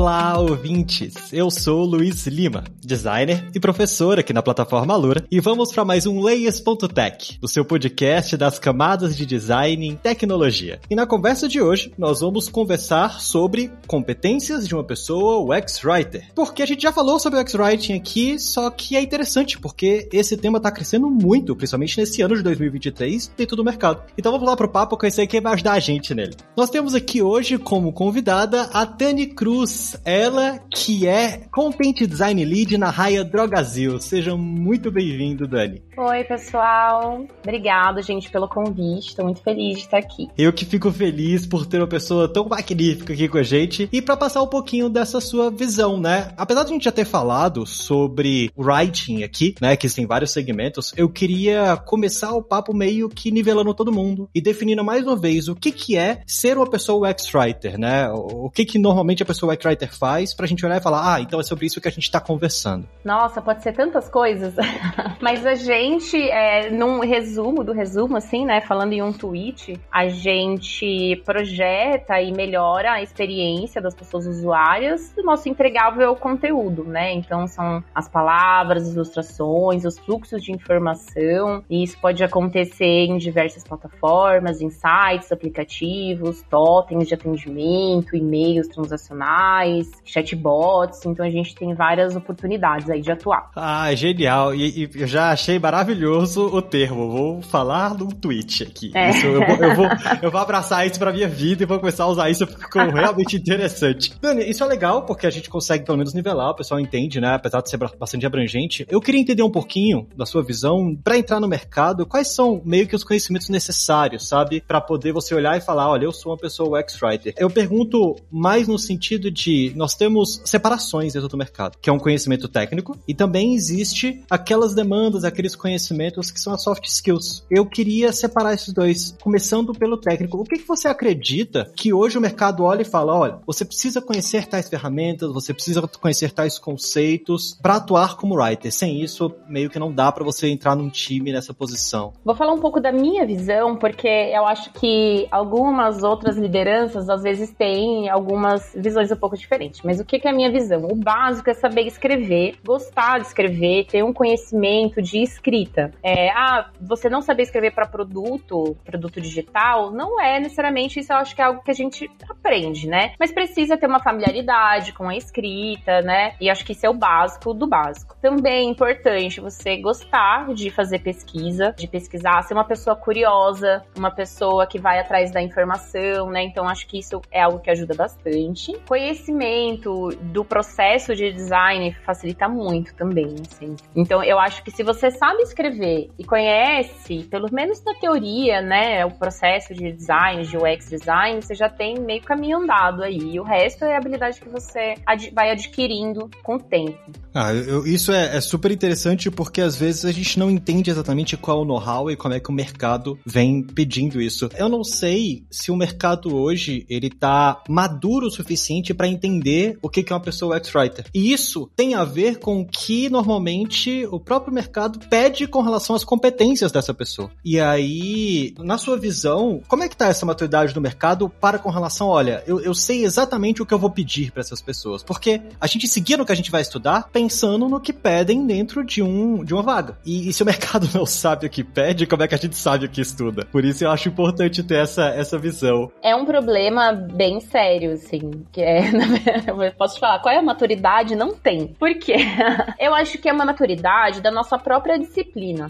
Olá, ouvintes! Eu sou Luiz Lima, designer e professor aqui na plataforma Alura, e vamos para mais um Layers.tech, o seu podcast das camadas de design em tecnologia. E na conversa de hoje, nós vamos conversar sobre competências de uma pessoa UX-Writer. Porque a gente já falou sobre o UX-Writing aqui, só que é interessante, porque esse tema está crescendo muito, principalmente nesse ano de 2023, dentro do mercado. Então vamos lá pro papo conhecer quem vai ajudar a gente nele. Nós temos aqui hoje como convidada a Tani Cruz, ela que é Content Design Lead na Raia Drogazil. Seja muito bem-vindo, Dani. Oi, pessoal. Obrigado, gente, pelo convite. Estou muito feliz de estar aqui. Eu que fico feliz por ter uma pessoa tão magnífica aqui com a gente e para passar um pouquinho dessa sua visão, né? Apesar de a gente já ter falado sobre writing aqui, né, que tem vários segmentos, eu queria começar o papo meio que nivelando todo mundo e definindo mais uma vez o que que é ser uma pessoa UX writer, né? O que que normalmente a pessoa UX writer faz pra gente olhar e falar, ah, então é sobre isso que a gente tá conversando. Nossa, pode ser tantas coisas. Mas a gente, é, num resumo do resumo, assim, né, falando em um tweet, a gente projeta e melhora a experiência das pessoas usuárias do nosso entregável conteúdo, né? Então são as palavras, as ilustrações, os fluxos de informação, e isso pode acontecer em diversas plataformas, em sites, aplicativos, totens de atendimento, e-mails transacionais, chatbots, então a gente tem várias oportunidades aí de atuar. Ah, genial. E, e eu já achei maravilhoso o termo. Vou falar num tweet aqui. É. Isso, eu, vou, eu, vou, eu, vou, abraçar isso pra minha vida e vou começar a usar isso porque ficou realmente interessante. Dani, isso é legal porque a gente consegue pelo menos nivelar, o pessoal entende, né? Apesar de ser bastante abrangente. Eu queria entender um pouquinho da sua visão para entrar no mercado, quais são meio que os conhecimentos necessários, sabe? para poder você olhar e falar, olha, eu sou uma pessoa UX-Writer. Eu pergunto mais no sentido de nós temos separações dentro do mercado, que é um conhecimento técnico, e também existe aquelas demandas, aqueles conhecimentos que são as soft skills. Eu queria separar esses dois, começando pelo técnico. O que, que você acredita que hoje o mercado olha e fala, olha, você precisa conhecer tais ferramentas, você precisa conhecer tais conceitos para atuar como writer. Sem isso, meio que não dá para você entrar num time nessa posição. Vou falar um pouco da minha visão, porque eu acho que algumas outras lideranças às vezes têm algumas visões um pouco diferentes diferente. Mas o que, que é a minha visão? O básico é saber escrever, gostar de escrever, ter um conhecimento de escrita. É, ah, você não saber escrever para produto, produto digital, não é necessariamente isso. Eu acho que é algo que a gente aprende, né? Mas precisa ter uma familiaridade com a escrita, né? E acho que isso é o básico do básico. Também é importante você gostar de fazer pesquisa, de pesquisar, ser uma pessoa curiosa, uma pessoa que vai atrás da informação, né? Então acho que isso é algo que ajuda bastante. Conhecimento do processo de design facilita muito também, assim. Então, eu acho que se você sabe escrever e conhece, pelo menos na teoria, né, o processo de design, de UX design, você já tem meio caminho andado aí. E o resto é habilidade que você ad vai adquirindo com o tempo. Ah, eu, isso é, é, super interessante porque às vezes a gente não entende exatamente qual é o know-how e como é que o mercado vem pedindo isso. Eu não sei se o mercado hoje ele tá maduro o suficiente para entender o que é uma pessoa UX-Writer. E isso tem a ver com o que normalmente o próprio mercado pede com relação às competências dessa pessoa. E aí, na sua visão, como é que tá essa maturidade do mercado para com relação, olha, eu, eu sei exatamente o que eu vou pedir para essas pessoas? Porque a gente seguia no que a gente vai estudar pensando no que pedem dentro de, um, de uma vaga. E, e se o mercado não sabe o que pede, como é que a gente sabe o que estuda? Por isso eu acho importante ter essa, essa visão. É um problema bem sério, assim, que é, posso te falar, qual é a maturidade? Não tem. Por quê? eu acho que é uma maturidade da nossa própria disciplina,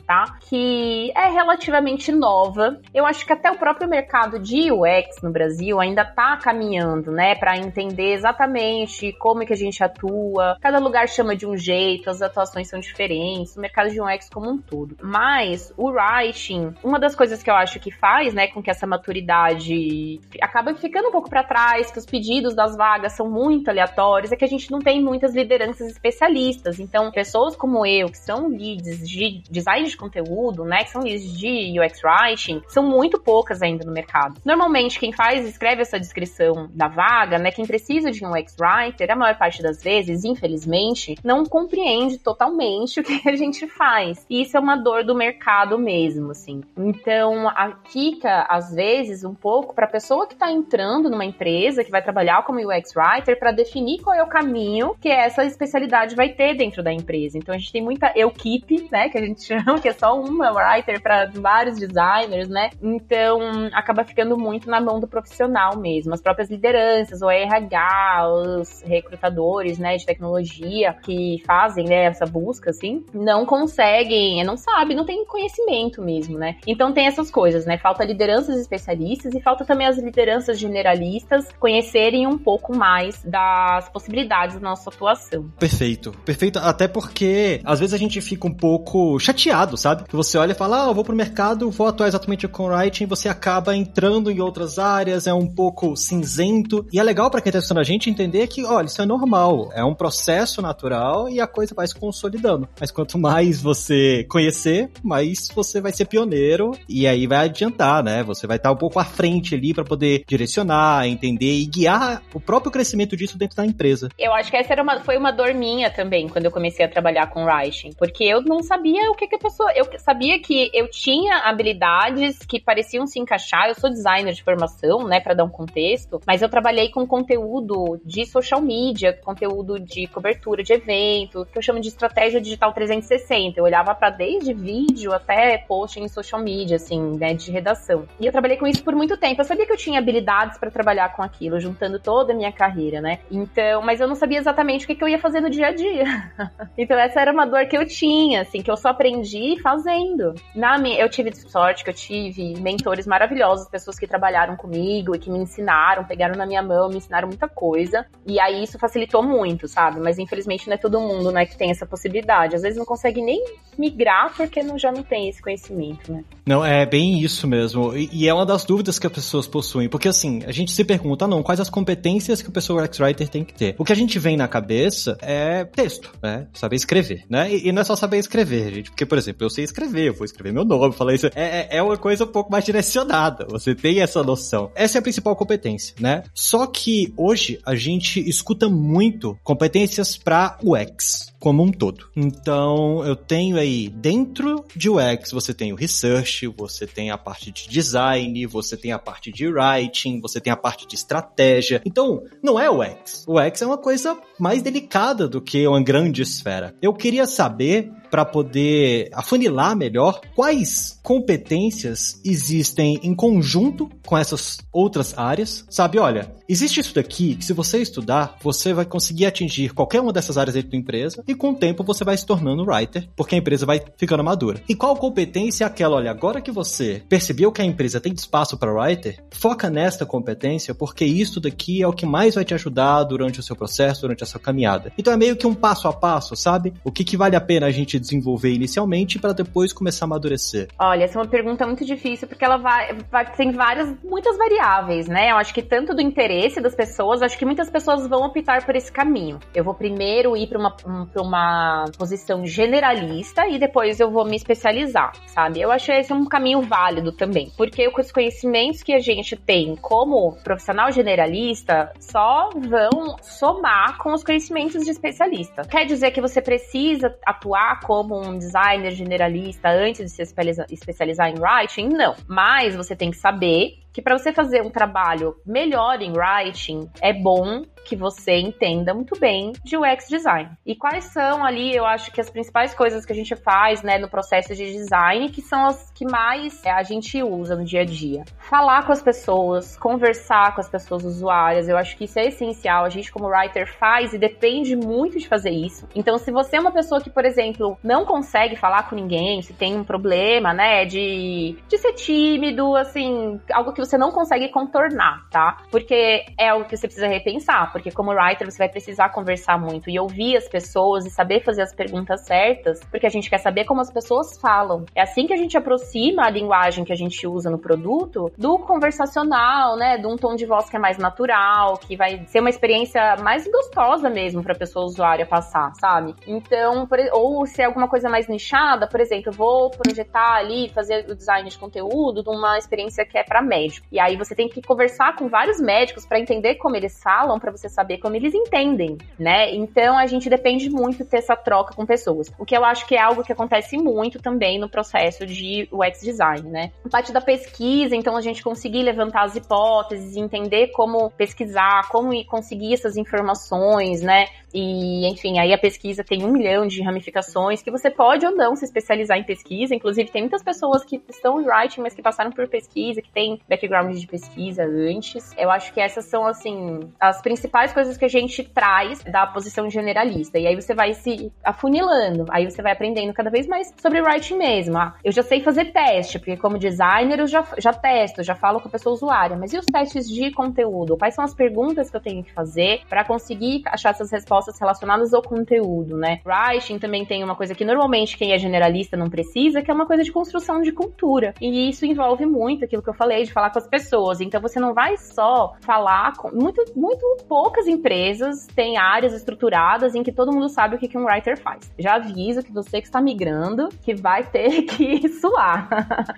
tá? Que é relativamente nova. Eu acho que até o próprio mercado de UX no Brasil ainda tá caminhando, né, para entender exatamente como é que a gente atua. Cada lugar chama de um jeito, as atuações são diferentes, o mercado de UX como um todo. Mas o writing, uma das coisas que eu acho que faz, né, com que essa maturidade acaba ficando um pouco para trás, que os pedidos das vagas são muito aleatórios, é que a gente não tem muitas lideranças especialistas. Então, pessoas como eu, que são leads de design de conteúdo, né, que são leads de UX Writing, são muito poucas ainda no mercado. Normalmente, quem faz, escreve essa descrição da vaga, né, quem precisa de um UX Writer, a maior parte das vezes, infelizmente, não compreende totalmente o que a gente faz. E isso é uma dor do mercado mesmo, assim. Então, a Kika, às vezes, um pouco para a pessoa que está entrando numa empresa, que vai trabalhar como UX Writer, para definir qual é o caminho que essa especialidade vai ter dentro da empresa. Então, a gente tem muita equipe, né, que a gente chama, que é só uma writer para vários designers, né? Então, acaba ficando muito na mão do profissional mesmo. As próprias lideranças, o RH, os recrutadores, né, de tecnologia que fazem, né, essa busca, assim, não conseguem, não sabem, não tem conhecimento mesmo, né? Então tem essas coisas, né? Falta lideranças especialistas e falta também as lideranças generalistas conhecerem um pouco mais das possibilidades da nossa atuação. Perfeito, perfeito. Até porque às vezes a gente fica um pouco chateado, sabe? Que você olha e fala, ah, eu vou pro mercado, vou atuar exatamente com writing, você acaba entrando em outras áreas, é um pouco cinzento. E é legal para quem tá assistindo a gente entender que, olha, isso é normal, é um processo natural e a coisa vai se consolidando. Mas quanto mais você conhecer, mais você vai ser pioneiro e aí vai adiantar, né? Você vai estar um pouco à frente ali para poder direcionar, entender e guiar o próprio crescimento disso dentro da empresa. Eu acho que essa era uma, foi uma dor minha também quando eu comecei a trabalhar com writing, porque eu não sabia o que, que a pessoa. Eu sabia que eu tinha habilidades que pareciam se encaixar. Eu sou designer de formação, né, para dar um contexto, mas eu trabalhei com conteúdo de social media, conteúdo de cobertura de evento, que eu chamo de estratégia digital 360. Eu olhava para desde vídeo até post em social media, assim, né, de redação. E eu trabalhei com isso por muito tempo. Eu sabia que eu tinha habilidades para trabalhar com aquilo, juntando toda a minha carreira, né? Então, mas eu não sabia exatamente o que, que eu ia fazer no dia a dia. então essa era uma dor que eu tinha, assim, que eu só aprendi fazendo. Na minha, eu tive sorte que eu tive mentores maravilhosos, pessoas que trabalharam comigo e que me ensinaram, pegaram na minha mão, me ensinaram muita coisa. E aí isso facilitou muito, sabe? Mas infelizmente não é todo mundo, né, que tem essa possibilidade. Às vezes não consegue nem migrar porque não, já não tem esse conhecimento, né? Não, é bem isso mesmo. E, e, é uma das dúvidas que as pessoas possuem. Porque assim, a gente se pergunta, não, quais as competências que o pessoa UX Writer tem que ter? O que a gente vem na cabeça é texto, né? Saber escrever, né? E, e não é só saber escrever, gente. Porque, por exemplo, eu sei escrever, eu vou escrever meu nome, falar isso. É, é, é uma coisa um pouco mais direcionada. Você tem essa noção. Essa é a principal competência, né? Só que hoje a gente escuta muito competências para UX como um todo. Então, eu tenho aí dentro de UX, você tem o research, você tem a parte de design, você tem a parte de writing, você tem a parte de estratégia. Então, não é UX. UX é uma coisa mais delicada do que uma grande esfera. Eu queria saber para poder afunilar melhor quais competências existem em conjunto com essas outras áreas. Sabe, olha, existe isso daqui que se você estudar, você vai conseguir atingir qualquer uma dessas áreas dentro da empresa e com o tempo você vai se tornando writer, porque a empresa vai ficando madura. E qual competência é aquela? Olha, agora que você percebeu que a empresa tem espaço para writer, foca nesta competência, porque isso daqui é o que mais vai te ajudar durante o seu processo, durante a sua caminhada. Então é meio que um passo a passo, sabe? O que, que vale a pena a gente desenvolver inicialmente para depois começar a amadurecer? Olha, essa é uma pergunta muito difícil porque ela vai, vai tem várias, muitas variáveis, né? Eu acho que tanto do interesse das pessoas, acho que muitas pessoas vão optar por esse caminho. Eu vou primeiro ir para uma, um, uma posição generalista e depois eu vou me especializar, sabe? Eu acho esse um caminho válido também, porque os conhecimentos que a gente tem como profissional generalista só vão somar com os conhecimentos de especialista. Quer dizer que você precisa atuar como um designer generalista antes de se especializar em writing? Não. Mas você tem que saber que para você fazer um trabalho melhor em writing, é bom que você entenda muito bem de UX design. E quais são ali, eu acho que as principais coisas que a gente faz, né, no processo de design, que são as que mais é, a gente usa no dia a dia. Falar com as pessoas, conversar com as pessoas usuárias, eu acho que isso é essencial. A gente como writer faz e depende muito de fazer isso. Então, se você é uma pessoa que, por exemplo, não consegue falar com ninguém, se tem um problema, né, de, de ser tímido, assim, algo que você não consegue contornar, tá? Porque é algo que você precisa repensar porque como writer você vai precisar conversar muito e ouvir as pessoas e saber fazer as perguntas certas, porque a gente quer saber como as pessoas falam. É assim que a gente aproxima a linguagem que a gente usa no produto do conversacional, né? De um tom de voz que é mais natural, que vai ser uma experiência mais gostosa mesmo para a pessoa usuária passar, sabe? Então, ou se é alguma coisa mais nichada, por exemplo, eu vou projetar ali, fazer o design de conteúdo de uma experiência que é para médico. E aí você tem que conversar com vários médicos para entender como eles falam, para você saber como eles entendem, né? Então a gente depende muito ter essa troca com pessoas. O que eu acho que é algo que acontece muito também no processo de UX design, né? A parte da pesquisa, então a gente conseguir levantar as hipóteses, entender como pesquisar, como conseguir essas informações, né? E, enfim, aí a pesquisa tem um milhão de ramificações que você pode ou não se especializar em pesquisa. Inclusive, tem muitas pessoas que estão em writing, mas que passaram por pesquisa, que têm background de pesquisa antes. Eu acho que essas são, assim, as principais coisas que a gente traz da posição generalista. E aí você vai se afunilando. Aí você vai aprendendo cada vez mais sobre writing mesmo. Ah, eu já sei fazer teste, porque como designer eu já, já testo, já falo com a pessoa usuária. Mas e os testes de conteúdo? Quais são as perguntas que eu tenho que fazer para conseguir achar essas respostas? Respostas relacionadas ao conteúdo, né? Writing também tem uma coisa que normalmente quem é generalista não precisa, que é uma coisa de construção de cultura. E isso envolve muito aquilo que eu falei, de falar com as pessoas. Então você não vai só falar com. Muito, muito poucas empresas têm áreas estruturadas em que todo mundo sabe o que um writer faz. Já aviso que você que está migrando, que vai ter que suar.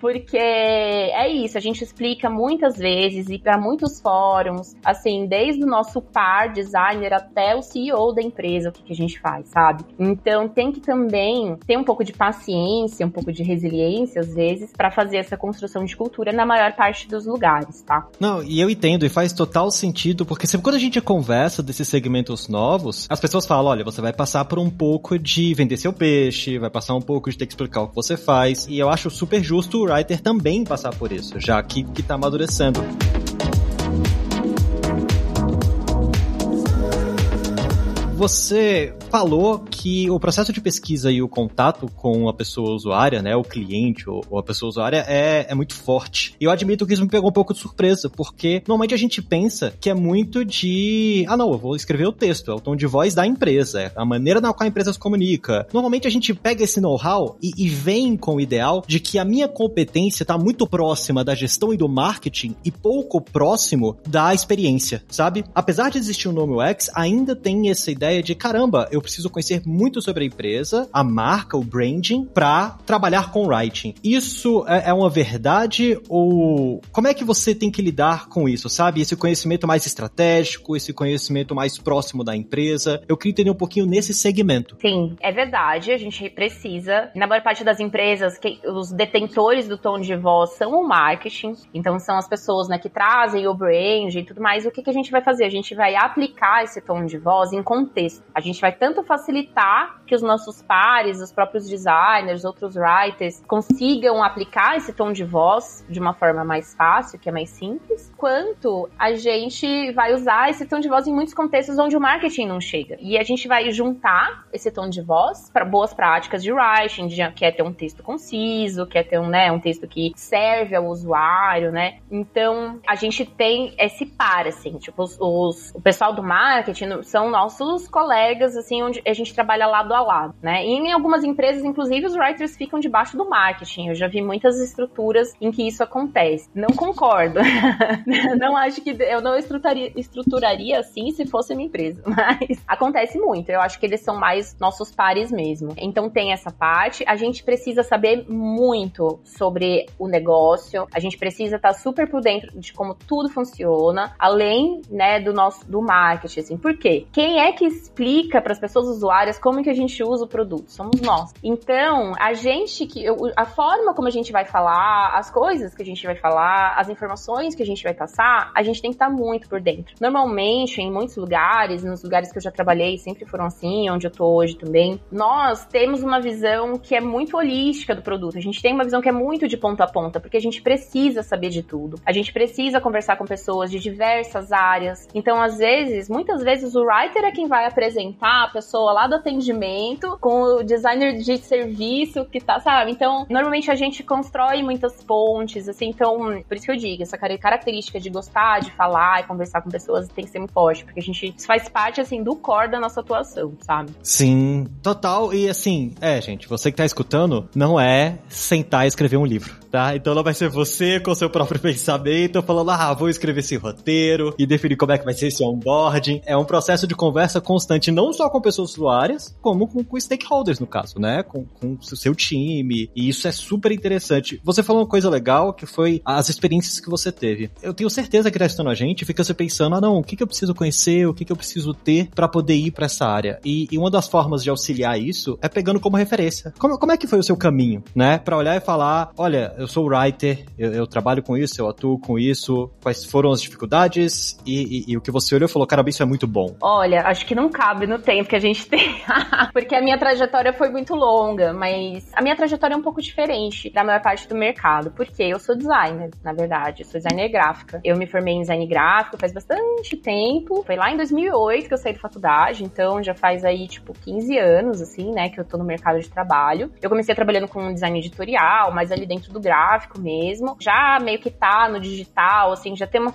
Porque é isso, a gente explica muitas vezes e para muitos fóruns, assim, desde o nosso par designer até o CEO da empresa o que, que a gente faz, sabe? Então tem que também ter um pouco de paciência, um pouco de resiliência, às vezes, para fazer essa construção de cultura na maior parte dos lugares, tá? Não, e eu entendo, e faz total sentido, porque sempre quando a gente conversa desses segmentos novos, as pessoas falam: olha, você vai passar por um pouco de vender seu peixe, vai passar um pouco de ter que explicar o que você faz, e eu acho super justo o writer também passar por isso, já que, que tá amadurecendo. Você falou que o processo de pesquisa e o contato com a pessoa usuária, né, o cliente ou, ou a pessoa usuária é, é muito forte. E eu admito que isso me pegou um pouco de surpresa, porque normalmente a gente pensa que é muito de, ah não, eu vou escrever o texto, é o tom de voz da empresa, é a maneira na qual a empresa se comunica. Normalmente a gente pega esse know-how e, e vem com o ideal de que a minha competência está muito próxima da gestão e do marketing e pouco próximo da experiência, sabe? Apesar de existir o nome UX, ainda tem essa ideia ideia de caramba, eu preciso conhecer muito sobre a empresa, a marca, o branding, para trabalhar com writing. Isso é, é uma verdade ou como é que você tem que lidar com isso, sabe? Esse conhecimento mais estratégico, esse conhecimento mais próximo da empresa. Eu queria entender um pouquinho nesse segmento. Sim, é verdade. A gente precisa. Na maior parte das empresas, que, os detentores do tom de voz são o marketing. Então são as pessoas né, que trazem o brand e tudo mais. O que, que a gente vai fazer? A gente vai aplicar esse tom de voz em contexto A gente vai tanto facilitar que os nossos pares, os próprios designers, outros writers consigam aplicar esse tom de voz de uma forma mais fácil, que é mais simples, quanto a gente vai usar esse tom de voz em muitos contextos onde o marketing não chega. E a gente vai juntar esse tom de voz para boas práticas de writing, de, que é ter um texto conciso, que é ter um, né, um texto que serve ao usuário, né? Então, a gente tem esse par, assim, tipo, os, os o pessoal do marketing são nossos colegas, assim, onde a gente trabalha lado a lado, né? E em algumas empresas, inclusive, os writers ficam debaixo do marketing. Eu já vi muitas estruturas em que isso acontece. Não concordo. não acho que eu não estruturaria, estruturaria assim se fosse minha empresa, mas acontece muito. Eu acho que eles são mais nossos pares mesmo. Então tem essa parte. A gente precisa saber muito sobre o negócio. A gente precisa estar super por dentro de como tudo funciona, além, né, do nosso do marketing, assim. Por quê? Quem é que explica para as pessoas usuárias como que a gente usa o produto, somos nós. Então, a gente que a forma como a gente vai falar, as coisas que a gente vai falar, as informações que a gente vai passar, a gente tem que estar tá muito por dentro. Normalmente, em muitos lugares, nos lugares que eu já trabalhei, sempre foram assim, onde eu tô hoje também, nós temos uma visão que é muito holística do produto. A gente tem uma visão que é muito de ponta a ponta, porque a gente precisa saber de tudo. A gente precisa conversar com pessoas de diversas áreas. Então, às vezes, muitas vezes o writer é quem vai apresentar pessoa lá do atendimento com o designer de serviço que tá, sabe? Então, normalmente a gente constrói muitas pontes, assim, então, por isso que eu digo, essa característica de gostar de falar e conversar com pessoas tem que ser muito forte, porque a gente faz parte, assim, do core da nossa atuação, sabe? Sim, total. E assim, é, gente, você que tá escutando, não é sentar e escrever um livro, tá? Então não vai ser você com seu próprio pensamento falando, ah, vou escrever esse roteiro e definir como é que vai ser esse onboarding. É um processo de conversa constante, não só com pessoas usuárias, como com, com stakeholders, no caso, né? Com, o seu time. E isso é super interessante. Você falou uma coisa legal que foi as experiências que você teve. Eu tenho certeza que tá estando a gente fica se pensando, ah, não, o que, que eu preciso conhecer, o que, que eu preciso ter para poder ir para essa área. E, e, uma das formas de auxiliar isso é pegando como referência. Como, como é que foi o seu caminho, né? Para olhar e falar, olha, eu sou writer, eu, eu, trabalho com isso, eu atuo com isso, quais foram as dificuldades e, e, e o que você olhou e falou, cara, isso é muito bom. Olha, acho que não cabe no tempo que a gente tem, porque a minha trajetória foi muito longa, mas a minha trajetória é um pouco diferente da maior parte do mercado, porque eu sou designer, na verdade, eu sou designer gráfica. Eu me formei em design gráfico faz bastante tempo, foi lá em 2008 que eu saí da faculdade, então já faz aí, tipo, 15 anos, assim, né, que eu tô no mercado de trabalho. Eu comecei trabalhando com design editorial, mas ali dentro do gráfico mesmo. Já meio que tá no digital, assim, já tem uma,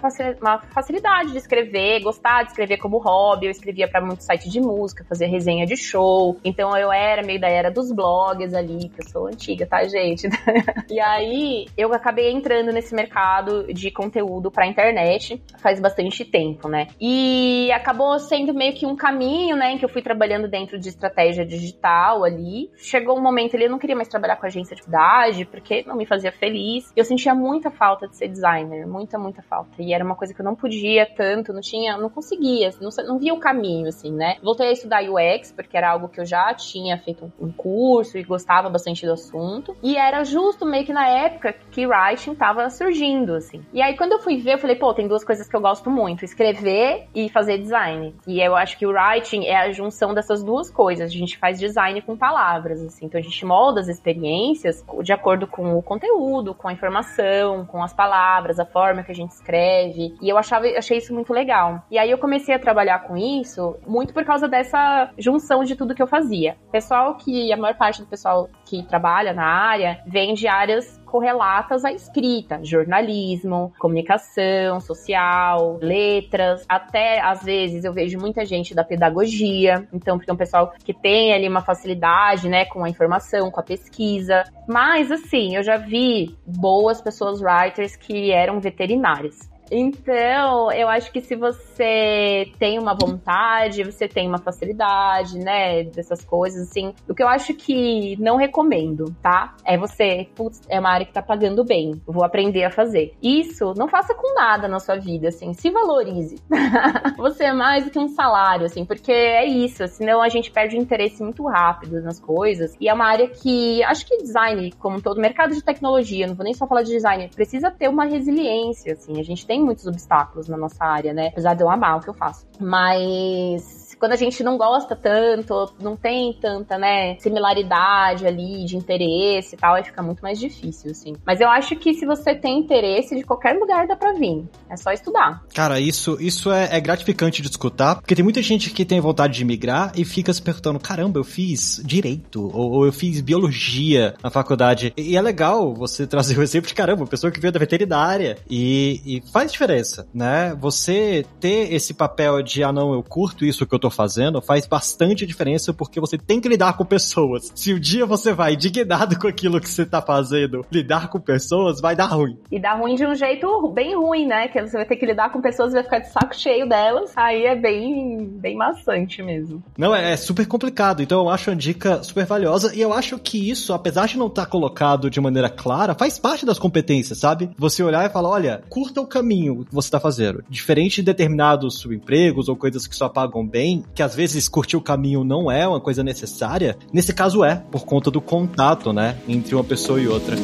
facilidade de escrever, gostar de escrever como hobby. Eu escrevia para muito site de música, fazia resenha de show. Então eu era meio da era dos blogs ali, que eu sou antiga, tá, gente? e aí eu acabei entrando nesse mercado de conteúdo pra internet faz bastante tempo, né? E acabou sendo meio que um caminho, né, em que eu fui trabalhando dentro de estratégia digital ali. Chegou um momento ali, eu não queria mais trabalhar com agência de publicidade, porque não me fazia feliz. Eu sentia muita falta de ser designer, muita, muita falta. E era uma coisa que eu não podia tanto, não tinha, não conseguia, não, não via o caminho, assim, né? Voltei a estudar UX, porque era algo que eu já tinha feito um curso e gostava bastante do assunto. E era justo meio que na época que writing tava surgindo, assim. E aí, quando eu fui ver, eu falei, pô, tem duas coisas que eu gosto muito: escrever e fazer design. E eu acho que o writing é a junção dessas duas coisas. A gente faz design com palavras, assim. Então a gente molda as experiências de acordo com o conteúdo, com a informação, com as palavras, a forma que a gente escreve. E eu achava, achei isso muito legal. E aí eu comecei a trabalhar com isso muito por causa dessa junção de tudo que eu fazia. Pessoal que a maior parte do pessoal que trabalha na área vem de áreas correlatas à escrita, jornalismo, comunicação social, letras, até às vezes eu vejo muita gente da pedagogia, então porque é um pessoal que tem ali uma facilidade, né, com a informação, com a pesquisa. Mas assim, eu já vi boas pessoas writers que eram veterinárias. Então, eu acho que se você tem uma vontade, você tem uma facilidade, né, dessas coisas, assim, o que eu acho que não recomendo, tá? É você, putz, é uma área que tá pagando bem, vou aprender a fazer. Isso, não faça com nada na sua vida, assim, se valorize. você é mais do que um salário, assim, porque é isso, senão a gente perde o interesse muito rápido nas coisas. E é uma área que, acho que design, como todo mercado de tecnologia, não vou nem só falar de design, precisa ter uma resiliência, assim, a gente tem tem muitos obstáculos na nossa área, né? Apesar de eu amar o que eu faço. Mas quando a gente não gosta tanto, não tem tanta, né, similaridade ali de interesse e tal, aí fica muito mais difícil, assim. Mas eu acho que se você tem interesse, de qualquer lugar dá pra vir. É só estudar. Cara, isso, isso é, é gratificante de escutar, porque tem muita gente que tem vontade de migrar e fica se perguntando: caramba, eu fiz direito, ou, ou eu fiz biologia na faculdade. E, e é legal você trazer o exemplo de caramba, pessoa que veio da veterinária. E, e faz diferença, né? Você ter esse papel de, ah, não, eu curto isso que eu tô tô fazendo faz bastante diferença porque você tem que lidar com pessoas. Se o um dia você vai indignado com aquilo que você tá fazendo, lidar com pessoas vai dar ruim. E dá ruim de um jeito bem ruim, né? Que você vai ter que lidar com pessoas e vai ficar de saco cheio delas. Aí é bem, bem maçante mesmo. Não, é, é super complicado. Então eu acho a dica super valiosa e eu acho que isso, apesar de não estar tá colocado de maneira clara, faz parte das competências, sabe? Você olhar e falar, olha, curta o caminho que você tá fazendo. Diferente de determinados subempregos ou coisas que só pagam bem, que às vezes curtir o caminho não é uma coisa necessária, nesse caso é, por conta do contato, né, entre uma pessoa e outra.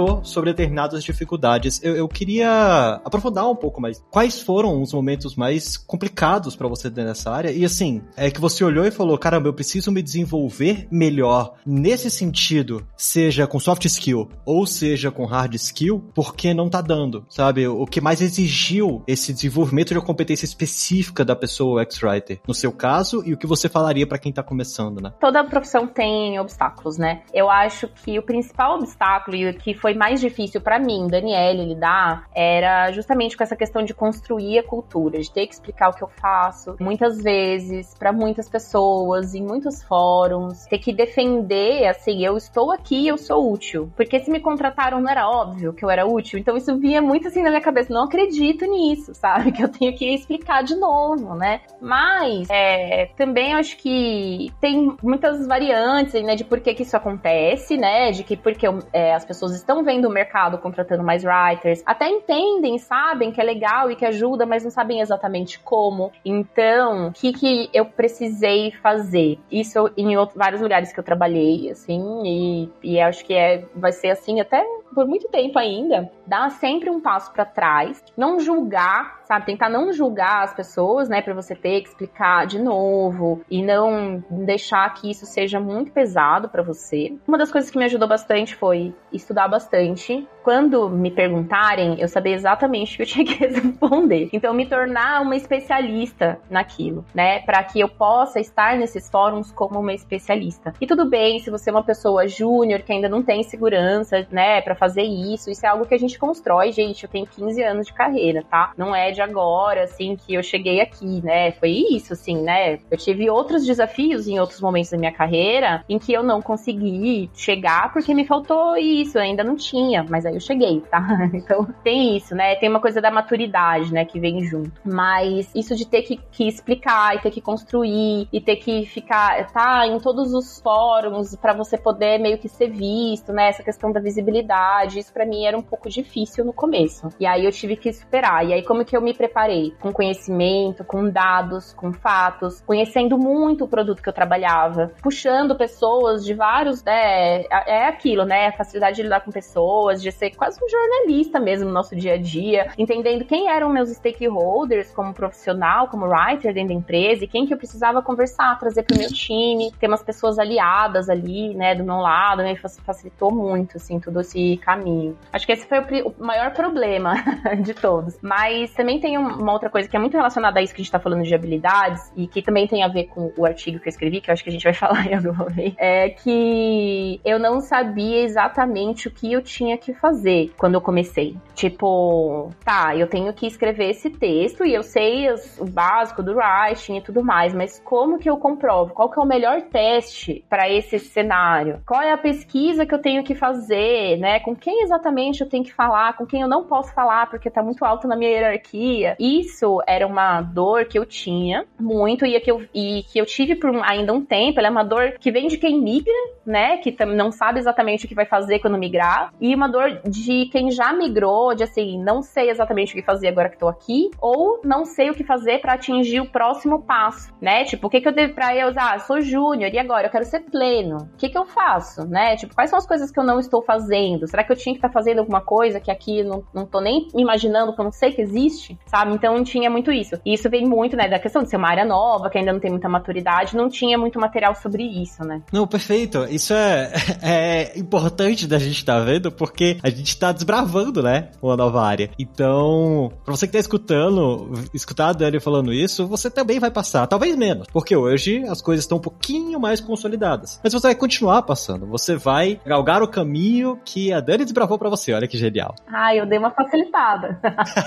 Comentou sobre determinadas dificuldades. Eu, eu queria aprofundar um pouco mais. Quais foram os momentos mais complicados para você nessa área? E assim, é que você olhou e falou: caramba, eu preciso me desenvolver melhor nesse sentido, seja com soft skill ou seja com hard skill, porque não tá dando, sabe? O que mais exigiu esse desenvolvimento de uma competência específica da pessoa X-Writer, no seu caso, e o que você falaria para quem tá começando, né? Toda profissão tem obstáculos, né? Eu acho que o principal obstáculo e o que foi mais difícil para mim, Daniele, lidar, era justamente com essa questão de construir a cultura, de ter que explicar o que eu faço, muitas vezes, para muitas pessoas, em muitos fóruns, ter que defender, assim, eu estou aqui, eu sou útil. Porque se me contrataram, não era óbvio que eu era útil, então isso vinha muito assim na minha cabeça, não acredito nisso, sabe? Que eu tenho que explicar de novo, né? Mas, é, também acho que tem muitas variantes, né, de por que, que isso acontece, né? De que porque é, as pessoas estão vendo o mercado contratando mais writers, até entendem, sabem que é legal e que ajuda, mas não sabem exatamente como. Então, o que, que eu precisei fazer? Isso em vários lugares que eu trabalhei, assim, e, e acho que é, vai ser assim até por muito tempo ainda, dar sempre um passo para trás, não julgar, sabe? Tentar não julgar as pessoas, né? Para você ter que explicar de novo e não deixar que isso seja muito pesado para você. Uma das coisas que me ajudou bastante foi estudar bastante. Quando me perguntarem, eu saber exatamente o que eu tinha que responder. Então, me tornar uma especialista naquilo, né? Para que eu possa estar nesses fóruns como uma especialista. E tudo bem se você é uma pessoa júnior que ainda não tem segurança, né? Para fazer isso. Isso é algo que a gente constrói, gente. Eu tenho 15 anos de carreira, tá? Não é de agora, assim, que eu cheguei aqui, né? Foi isso, assim, né? Eu tive outros desafios em outros momentos da minha carreira em que eu não consegui chegar porque me faltou isso, eu ainda não tinha, mas aí eu cheguei, tá? Então tem isso, né? Tem uma coisa da maturidade, né, que vem junto. Mas isso de ter que, que explicar e ter que construir e ter que ficar, tá, em todos os fóruns para você poder meio que ser visto, né? Essa questão da visibilidade isso para mim era um pouco difícil no começo. E aí eu tive que superar. E aí como que eu me preparei? Com conhecimento, com dados, com fatos, conhecendo muito o produto que eu trabalhava, puxando pessoas de vários, né, é aquilo, né, a facilidade de lidar com pessoas, de ser quase um jornalista mesmo no nosso dia a dia, entendendo quem eram meus stakeholders como profissional, como writer dentro da empresa e quem que eu precisava conversar, trazer para o meu time, ter umas pessoas aliadas ali, né, do meu lado, me facilitou muito, assim, todo esse caminho. Acho que esse foi o, maior problema de todos. Mas também tem uma outra coisa que é muito relacionada a isso que a gente tá falando de habilidades e que também tem a ver com o artigo que eu escrevi, que eu acho que a gente vai falar em algum momento, é que eu não sabia exatamente o que eu tinha que fazer quando eu comecei. Tipo, tá, eu tenho que escrever esse texto e eu sei o básico do writing e tudo mais, mas como que eu comprovo? Qual que é o melhor teste para esse cenário? Qual é a pesquisa que eu tenho que fazer, né? Com quem exatamente eu tenho que falar, com quem eu não posso falar porque tá muito alto na minha hierarquia. Isso era uma dor que eu tinha muito e que eu, e que eu tive por ainda um tempo. Ela é uma dor que vem de quem migra, né? Que não sabe exatamente o que vai fazer quando migrar. E uma dor de quem já migrou, de assim, não sei exatamente o que fazer agora que tô aqui, ou não sei o que fazer para atingir o próximo passo, né? Tipo, o que, que eu devo pra eu usar? Ah, sou júnior e agora eu quero ser pleno. O que, que eu faço, né? Tipo, quais são as coisas que eu não estou fazendo? Será Será que eu tinha que estar tá fazendo alguma coisa que aqui não, não tô nem me imaginando, que eu não sei que existe, sabe? Então tinha muito isso. E isso vem muito, né, da questão de ser uma área nova, que ainda não tem muita maturidade, não tinha muito material sobre isso, né? Não, perfeito. Isso é, é importante da gente estar tá vendo, porque a gente está desbravando, né, uma nova área. Então, pra você que tá escutando, escutar a Dani falando isso, você também vai passar, talvez menos, porque hoje as coisas estão um pouquinho mais consolidadas. Mas você vai continuar passando, você vai galgar o caminho que a Dani desbravou pra você, olha que genial. Ah, eu dei uma facilitada.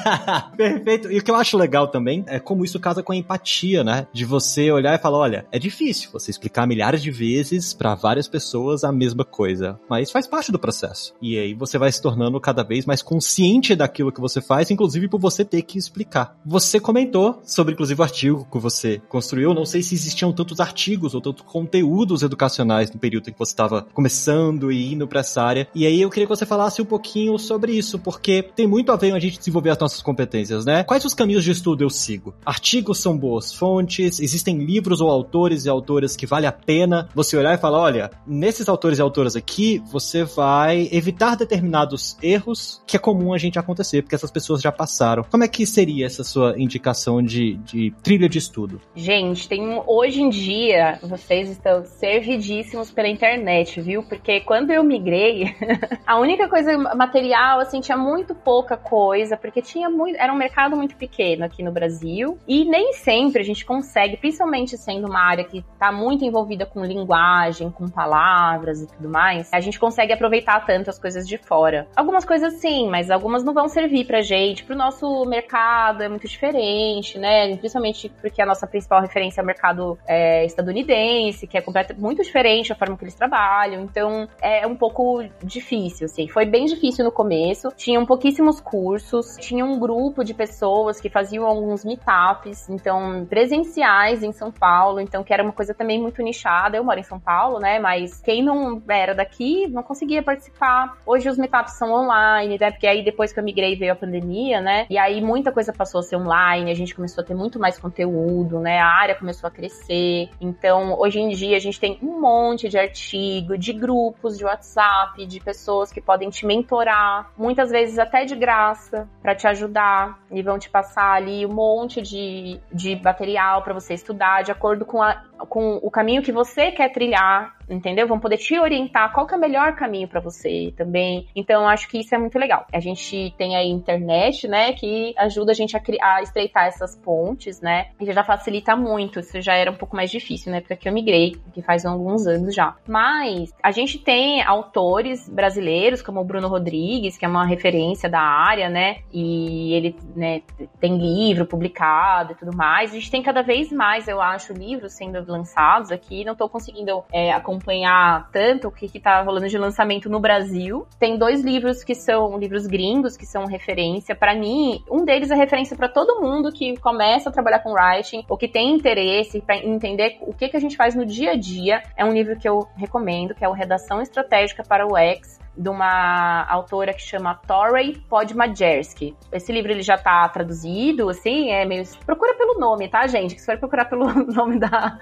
Perfeito. E o que eu acho legal também é como isso casa com a empatia, né? De você olhar e falar, olha, é difícil você explicar milhares de vezes para várias pessoas a mesma coisa, mas faz parte do processo. E aí você vai se tornando cada vez mais consciente daquilo que você faz, inclusive por você ter que explicar. Você comentou sobre, inclusive, o artigo que você construiu. Não sei se existiam tantos artigos ou tantos conteúdos educacionais no período em que você estava começando e indo para essa área. E aí eu queria que você falasse um pouquinho sobre isso, porque tem muito a ver com a gente desenvolver as nossas competências, né? Quais os caminhos de estudo eu sigo? Artigos são boas fontes, existem livros ou autores e autoras que vale a pena você olhar e falar, olha, nesses autores e autoras aqui, você vai evitar determinados erros que é comum a gente acontecer, porque essas pessoas já passaram. Como é que seria essa sua indicação de, de trilha de estudo? Gente, tem um, hoje em dia, vocês estão servidíssimos pela internet, viu? Porque quando eu migrei, a única coisa material, assim, tinha muito pouca coisa, porque tinha muito, era um mercado muito pequeno aqui no Brasil, e nem sempre a gente consegue, principalmente sendo uma área que está muito envolvida com linguagem, com palavras e tudo mais, a gente consegue aproveitar tanto as coisas de fora. Algumas coisas sim, mas algumas não vão servir pra gente, pro nosso mercado é muito diferente, né? Principalmente porque a nossa principal referência é o mercado é, estadunidense, que é muito diferente a forma que eles trabalham, então é um pouco difícil, assim. Foi bem difícil no começo, tinham pouquíssimos cursos, tinha um grupo de pessoas que faziam alguns meetups, então presenciais em São Paulo, então que era uma coisa também muito nichada. Eu moro em São Paulo, né? Mas quem não era daqui não conseguia participar. Hoje os meetups são online, né? Porque aí depois que eu migrei veio a pandemia, né? E aí muita coisa passou a ser online, a gente começou a ter muito mais conteúdo, né? A área começou a crescer. Então, hoje em dia a gente tem um monte de artigo, de grupos de WhatsApp, de pessoas que podem te mentorar, muitas vezes até de graça, para te ajudar e vão te passar ali um monte de, de material para você estudar de acordo com, a, com o caminho que você quer trilhar entendeu? Vão poder te orientar qual que é o melhor caminho para você também. Então, acho que isso é muito legal. A gente tem a internet, né, que ajuda a gente a, a, estreitar essas pontes, né, e já facilita muito. Isso já era um pouco mais difícil, né, porque eu migrei, que faz alguns anos já. Mas a gente tem autores brasileiros, como o Bruno Rodrigues, que é uma referência da área, né, e ele, né, tem livro publicado e tudo mais. A gente tem cada vez mais, eu acho, livros sendo lançados aqui. Não tô conseguindo é, acompanhar acompanhar tanto o que, que tá rolando de lançamento no Brasil. Tem dois livros que são livros gringos, que são referência para mim. Um deles é referência para todo mundo que começa a trabalhar com writing ou que tem interesse para entender o que, que a gente faz no dia a dia. É um livro que eu recomendo, que é o Redação Estratégica para o X, de uma autora que chama Torrey Podmajersky. Esse livro ele já tá traduzido, assim, é meio... Procura pelo nome, tá, gente? Se for procurar pelo nome da,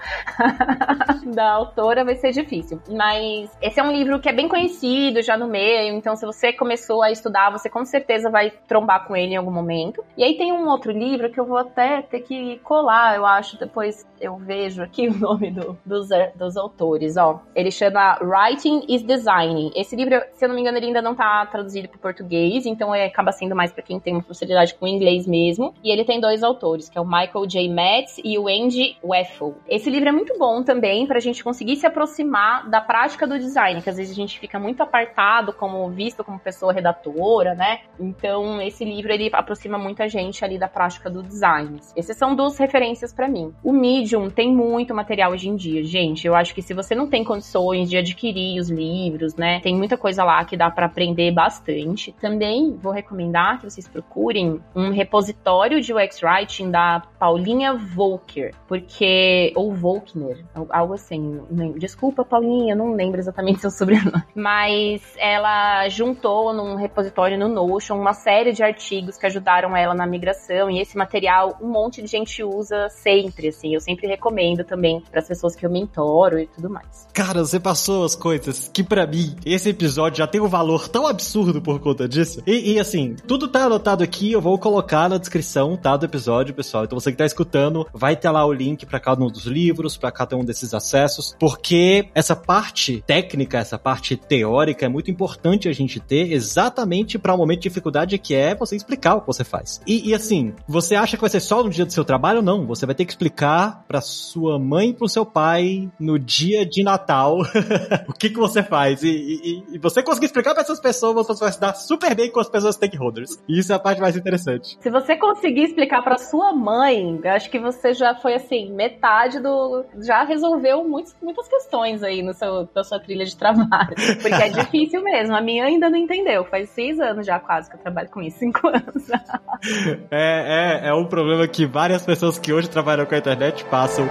da autora vai ser difícil. Mas esse é um livro que é bem conhecido já no meio, então se você começou a estudar, você com certeza vai trombar com ele em algum momento. E aí tem um outro livro que eu vou até ter que colar, eu acho, depois eu vejo aqui o nome do, dos, dos autores, ó. Ele chama Writing is Designing. Esse livro, se eu não me engano, ele ainda não tá traduzido para português, então ele acaba sendo mais para quem tem uma facilidade com inglês mesmo. E ele tem dois autores, que é o Michael J. Metz e o Andy Weffel. Esse livro é muito bom também para a gente conseguir se aproximar da prática do design, que às vezes a gente fica muito apartado como visto como pessoa redatora, né? Então, esse livro ele aproxima muita gente ali da prática do design. Esses são duas referências para mim. O Medium tem muito material hoje em dia, gente. Eu acho que se você não tem condições de adquirir os livros, né, tem muita coisa lá que dá para aprender bastante. Também vou recomendar que vocês procurem um repositório de UX Writing da Paulinha Volker, porque ou Volkner, algo assim. Desculpa, Paulinha, eu não lembro exatamente seu sobrenome, mas ela juntou num repositório no Notion uma série de artigos que ajudaram ela na migração e esse material um monte de gente usa sempre, assim. Eu sempre recomendo também para as pessoas que eu mentoro e tudo mais. Cara, você passou as coisas que para mim esse episódio já tem um valor tão absurdo por conta disso. E, e, assim, tudo tá anotado aqui, eu vou colocar na descrição, tá, do episódio, pessoal. Então você que tá escutando, vai ter lá o link para cada um dos livros, para cada um desses acessos, porque essa parte técnica, essa parte teórica é muito importante a gente ter exatamente para o um momento de dificuldade que é você explicar o que você faz. E, e, assim, você acha que vai ser só no dia do seu trabalho? Não, você vai ter que explicar para sua mãe e pro seu pai no dia de Natal o que que você faz. E, e, e você conseguir explicar para essas pessoas, você vai se dar super bem com as pessoas stakeholders. E isso é a parte mais interessante. Se você conseguir explicar para sua mãe, eu acho que você já foi assim, metade do. já resolveu muitos, muitas questões aí no seu, na sua trilha de trabalho. Porque é difícil mesmo. A minha ainda não entendeu. Faz seis anos já quase que eu trabalho com isso, cinco anos. é, é, é um problema que várias pessoas que hoje trabalham com a internet passam.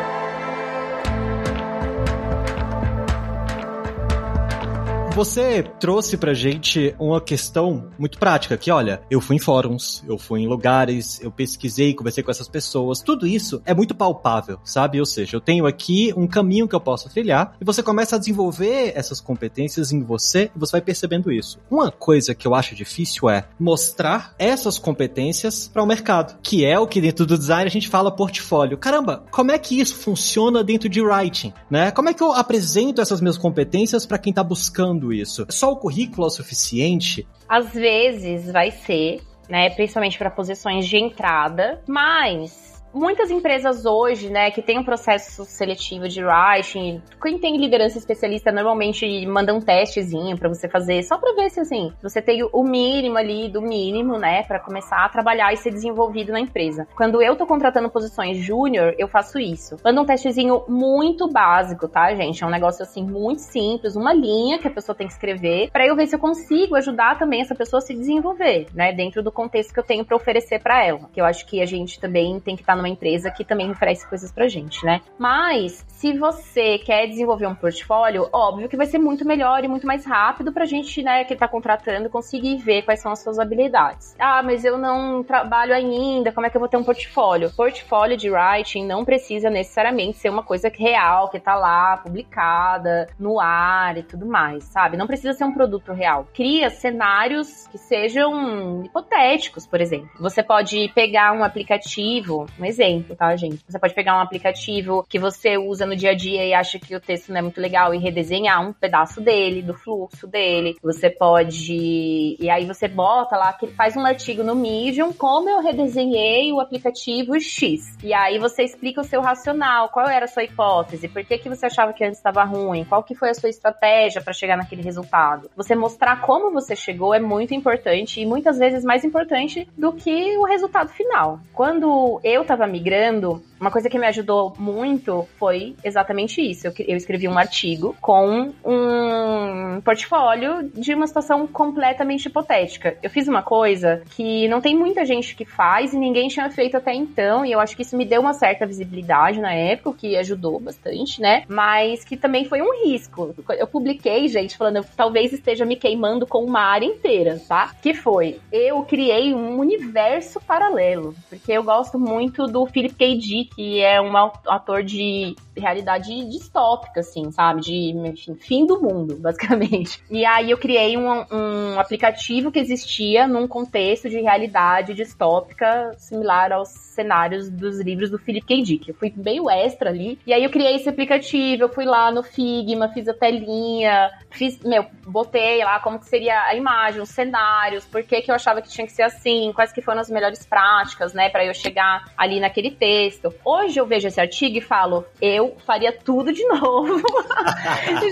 Você trouxe pra gente uma questão muito prática, que olha, eu fui em fóruns, eu fui em lugares, eu pesquisei, conversei com essas pessoas, tudo isso é muito palpável, sabe? Ou seja, eu tenho aqui um caminho que eu posso trilhar e você começa a desenvolver essas competências em você e você vai percebendo isso. Uma coisa que eu acho difícil é mostrar essas competências para o mercado, que é o que dentro do design a gente fala portfólio. Caramba, como é que isso funciona dentro de writing, né? Como é que eu apresento essas minhas competências para quem tá buscando isso? Só o currículo é o suficiente? Às vezes vai ser, né? Principalmente para posições de entrada, mas muitas empresas hoje, né, que tem um processo seletivo de writing, quem tem liderança especialista normalmente manda um testezinho para você fazer, só para ver se assim, você tem o mínimo ali do mínimo, né, para começar a trabalhar e ser desenvolvido na empresa. Quando eu tô contratando posições júnior, eu faço isso. Manda um testezinho muito básico, tá, gente? É um negócio assim muito simples, uma linha que a pessoa tem que escrever, para eu ver se eu consigo ajudar também essa pessoa a se desenvolver, né, dentro do contexto que eu tenho para oferecer para ela. Que eu acho que a gente também tem que estar tá numa empresa que também oferece coisas pra gente, né? Mas, se você quer desenvolver um portfólio, óbvio que vai ser muito melhor e muito mais rápido pra gente, né, que tá contratando, conseguir ver quais são as suas habilidades. Ah, mas eu não trabalho ainda, como é que eu vou ter um portfólio? Portfólio de writing não precisa necessariamente ser uma coisa real, que tá lá, publicada, no ar e tudo mais, sabe? Não precisa ser um produto real. Cria cenários que sejam hipotéticos, por exemplo. Você pode pegar um aplicativo, um exemplo, tá, gente? Você pode pegar um aplicativo que você usa no dia a dia e acha que o texto não é muito legal e redesenhar um pedaço dele, do fluxo dele. Você pode. E aí você bota lá, que faz um artigo no Medium, como eu redesenhei o aplicativo X. E aí você explica o seu racional, qual era a sua hipótese, por que, que você achava que antes estava ruim, qual que foi a sua estratégia para chegar naquele resultado. Você mostrar como você chegou é muito importante e muitas vezes mais importante do que o resultado final. Quando eu estava migrando, uma coisa que me ajudou muito foi exatamente isso. Eu, eu escrevi um artigo com um portfólio de uma situação completamente hipotética. Eu fiz uma coisa que não tem muita gente que faz e ninguém tinha feito até então, e eu acho que isso me deu uma certa visibilidade na época, o que ajudou bastante, né? Mas que também foi um risco. Eu publiquei, gente, falando, eu talvez esteja me queimando com uma área inteira, tá? Que foi, eu criei um universo paralelo, porque eu gosto muito do Philip K. Dick, que é um ator de realidade distópica, assim, sabe? De enfim, fim do mundo, basicamente. E aí eu criei um, um aplicativo que existia num contexto de realidade distópica similar aos cenários dos livros do Philip K. Dick. Eu fui meio extra ali. E aí eu criei esse aplicativo, eu fui lá no Figma, fiz a telinha, fiz, meu, botei lá como que seria a imagem, os cenários, por que que eu achava que tinha que ser assim, quais que foram as melhores práticas, né, para eu chegar ali naquele texto. Hoje eu vejo esse artigo e falo, eu faria tudo de novo.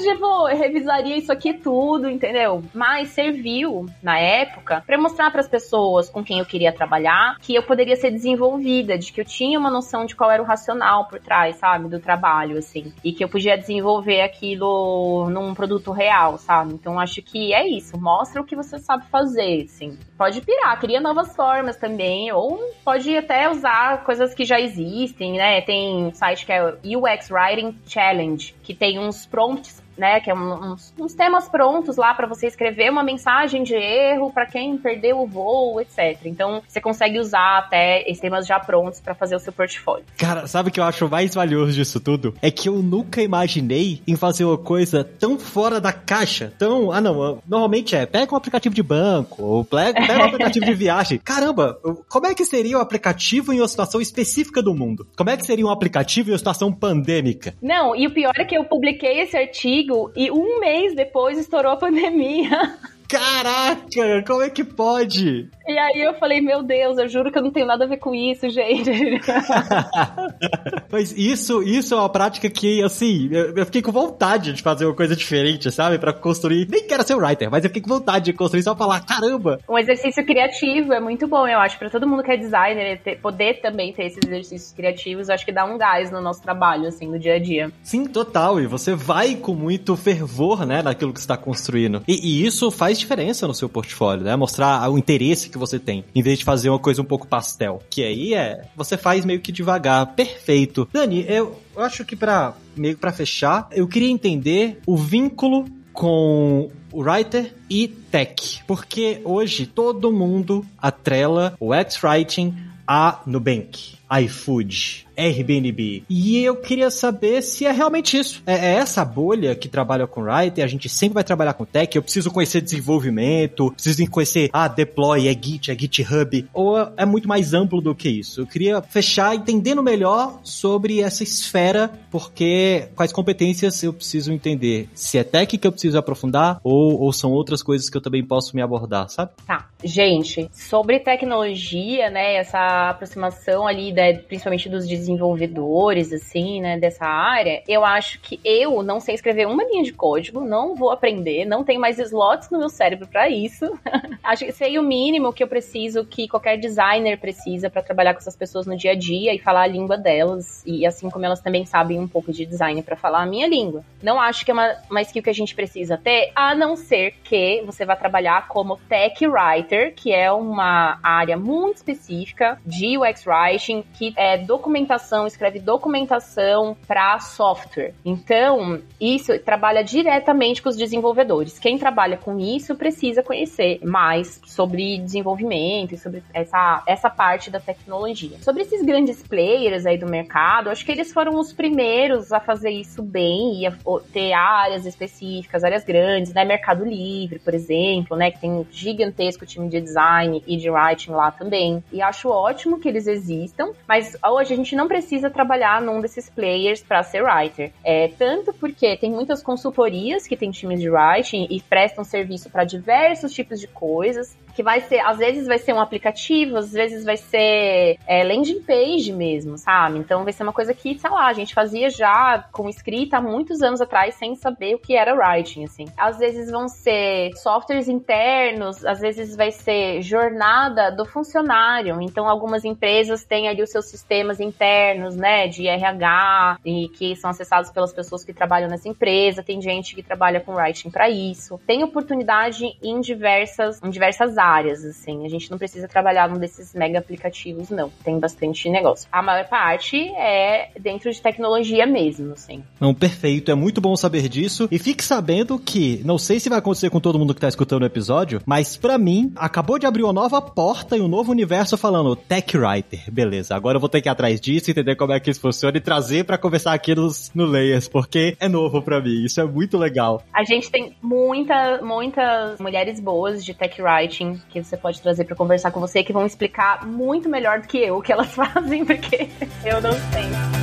tipo, eu revisaria isso aqui tudo, entendeu? Mas serviu, na época, para mostrar para as pessoas com quem eu queria trabalhar que eu poderia ser desenvolvida vida, de que eu tinha uma noção de qual era o racional por trás, sabe, do trabalho, assim, e que eu podia desenvolver aquilo num produto real, sabe? Então acho que é isso, mostra o que você sabe fazer, assim. Pode pirar, cria novas formas também, ou pode até usar coisas que já existem, né? Tem um site que é UX Writing Challenge, que tem uns prompts né? Que é uns, uns temas prontos lá para você escrever uma mensagem de erro para quem perdeu o voo, etc. Então você consegue usar até esses temas já prontos para fazer o seu portfólio. Cara, sabe o que eu acho mais valioso disso tudo? É que eu nunca imaginei em fazer uma coisa tão fora da caixa. Tão. Ah, não. Normalmente é pega um aplicativo de banco, ou pega, pega um aplicativo de viagem. Caramba, como é que seria o um aplicativo em uma situação específica do mundo? Como é que seria um aplicativo em uma situação pandêmica? Não, e o pior é que eu publiquei esse artigo e um mês depois estourou a pandemia. Caraca, como é que pode? E aí eu falei, meu Deus, eu juro que eu não tenho nada a ver com isso, gente. Mas isso, isso é uma prática que, assim, eu, fiquei com vontade de fazer uma coisa diferente, sabe? Pra construir. Nem quero ser writer, mas eu fiquei com vontade de construir só pra falar, caramba! Um exercício criativo é muito bom, eu acho, pra todo mundo que é designer, ter, poder também ter esses exercícios criativos, eu acho que dá um gás no nosso trabalho, assim, no dia a dia. Sim, total. E você vai com muito fervor, né, naquilo que você está construindo. E, e, isso faz diferença no seu portfólio, né? Mostrar o interesse que você tem, em vez de fazer uma coisa um pouco pastel. Que aí é, você faz meio que devagar. Perfeito. Dani, eu, acho que para meio para fechar, eu queria entender o vínculo com o writer e tech, porque hoje todo mundo atrela o X-Writing a Nubank, iFood, Airbnb. E eu queria saber se é realmente isso. É, é essa bolha que trabalha com Writer, a gente sempre vai trabalhar com tech, eu preciso conhecer desenvolvimento, preciso conhecer, ah, deploy, é Git, é GitHub, ou é muito mais amplo do que isso. Eu queria fechar entendendo melhor sobre essa esfera, porque quais competências eu preciso entender. Se é tech que eu preciso aprofundar, ou, ou são outras coisas que eu também posso me abordar, sabe? Tá. Gente, sobre tecnologia, né, essa aproximação ali, né, principalmente dos desenvolvedores, assim, né, dessa área, eu acho que eu não sei escrever uma linha de código, não vou aprender, não tenho mais slots no meu cérebro para isso. acho que sei o mínimo que eu preciso, que qualquer designer precisa para trabalhar com essas pessoas no dia a dia e falar a língua delas, e assim como elas também sabem um pouco de design para falar a minha língua. Não acho que é uma, uma skill que a gente precisa ter, a não ser que você vá trabalhar como tech writer, que é uma área muito específica de UX writing, que é documentação escreve documentação para software. Então, isso trabalha diretamente com os desenvolvedores. Quem trabalha com isso precisa conhecer mais sobre desenvolvimento e sobre essa, essa parte da tecnologia. Sobre esses grandes players aí do mercado, acho que eles foram os primeiros a fazer isso bem e a ter áreas específicas, áreas grandes, né? Mercado Livre, por exemplo, né? Que tem um gigantesco time de design e de writing lá também. E acho ótimo que eles existam, mas hoje a gente não precisa trabalhar num desses players para ser writer. É, tanto porque tem muitas consultorias que têm times de writing e prestam serviço para diversos tipos de coisas que vai ser, às vezes vai ser um aplicativo, às vezes vai ser é, landing page mesmo, sabe? Então vai ser uma coisa que, sei lá, a gente fazia já com escrita há muitos anos atrás sem saber o que era writing, assim. Às vezes vão ser softwares internos, às vezes vai ser jornada do funcionário. Então algumas empresas têm ali os seus sistemas internos, né, de RH e que são acessados pelas pessoas que trabalham nessa empresa. Tem gente que trabalha com writing para isso. Tem oportunidade em diversas, em diversas áreas áreas, assim. A gente não precisa trabalhar num desses mega aplicativos, não. Tem bastante negócio. A maior parte é dentro de tecnologia mesmo, assim. Não, perfeito. É muito bom saber disso. E fique sabendo que, não sei se vai acontecer com todo mundo que tá escutando o episódio, mas para mim, acabou de abrir uma nova porta e um novo universo falando Tech Writer. Beleza, agora eu vou ter que ir atrás disso, entender como é que isso funciona e trazer para conversar aqui nos, no Layers, porque é novo para mim. Isso é muito legal. A gente tem muita, muitas mulheres boas de Tech Writing que você pode trazer para conversar com você que vão explicar muito melhor do que eu o que elas fazem, porque eu não sei.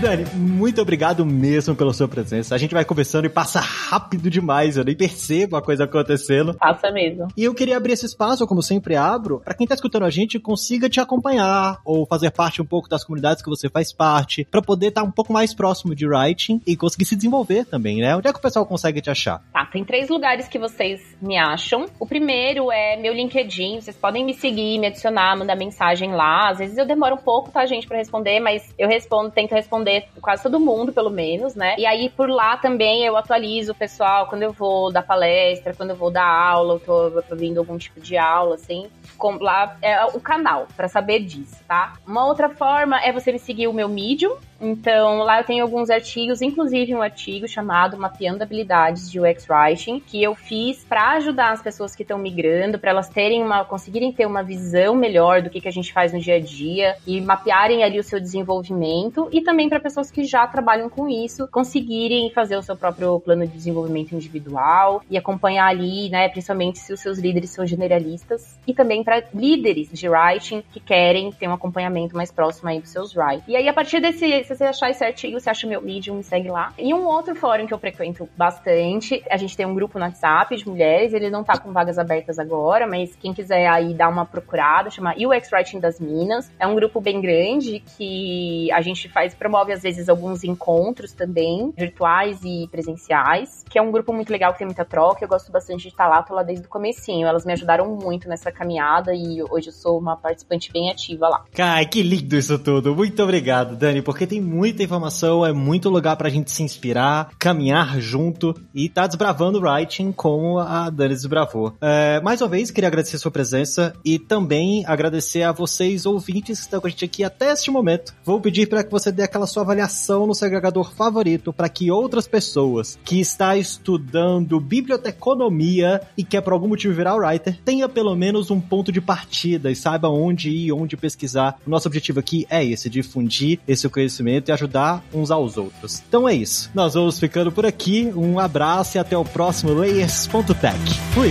Dani, muito obrigado mesmo pela sua presença. A gente vai conversando e passa rápido demais. Eu nem percebo a coisa acontecendo. Passa mesmo. E eu queria abrir esse espaço, como sempre abro, para quem tá escutando a gente consiga te acompanhar ou fazer parte um pouco das comunidades que você faz parte, para poder estar tá um pouco mais próximo de writing e conseguir se desenvolver também, né? Onde é que o pessoal consegue te achar? Tá, tem três lugares que vocês me acham. O primeiro é meu LinkedIn. Vocês podem me seguir, me adicionar, mandar mensagem lá. Às vezes eu demoro um pouco, tá, gente, para responder, mas eu respondo, tento responder quase todo mundo, pelo menos, né? E aí por lá também eu atualizo o pessoal quando eu vou dar palestra, quando eu vou dar aula, eu tô, eu tô vindo algum tipo de aula, assim. Com, lá é o canal para saber disso, tá? Uma outra forma é você me seguir o meu Medium, então, lá eu tenho alguns artigos, inclusive um artigo chamado Mapeando Habilidades de UX Writing, que eu fiz para ajudar as pessoas que estão migrando, para elas terem uma, conseguirem ter uma visão melhor do que, que a gente faz no dia a dia e mapearem ali o seu desenvolvimento, e também para pessoas que já trabalham com isso, conseguirem fazer o seu próprio plano de desenvolvimento individual e acompanhar ali, né, principalmente se os seus líderes são generalistas, e também para líderes de writing que querem ter um acompanhamento mais próximo aí dos seus writing. E aí, a partir desse você achar artigo, você acha meu Medium, me segue lá. E um outro fórum que eu frequento bastante, a gente tem um grupo no WhatsApp de mulheres, ele não tá com vagas abertas agora, mas quem quiser aí dar uma procurada, chama UX Writing das Minas. É um grupo bem grande que a gente faz, promove às vezes alguns encontros também, virtuais e presenciais, que é um grupo muito legal que tem muita troca. Eu gosto bastante de estar lá, tô lá desde o comecinho. Elas me ajudaram muito nessa caminhada e hoje eu sou uma participante bem ativa lá. Ai, que lindo isso tudo. Muito obrigado, Dani, porque tem muita informação, é muito lugar pra gente se inspirar, caminhar junto e tá desbravando o writing como a Dani desbravou. É, mais uma vez, queria agradecer a sua presença e também agradecer a vocês, ouvintes que estão com a gente aqui até este momento. Vou pedir para que você dê aquela sua avaliação no seu agregador favorito para que outras pessoas que está estudando biblioteconomia e quer por algum motivo virar writer tenha pelo menos um ponto de partida e saiba onde ir, onde pesquisar. O nosso objetivo aqui é esse, difundir esse conhecimento e ajudar uns aos outros. Então é isso. Nós vamos ficando por aqui. Um abraço e até o próximo Layers.tech. Fui!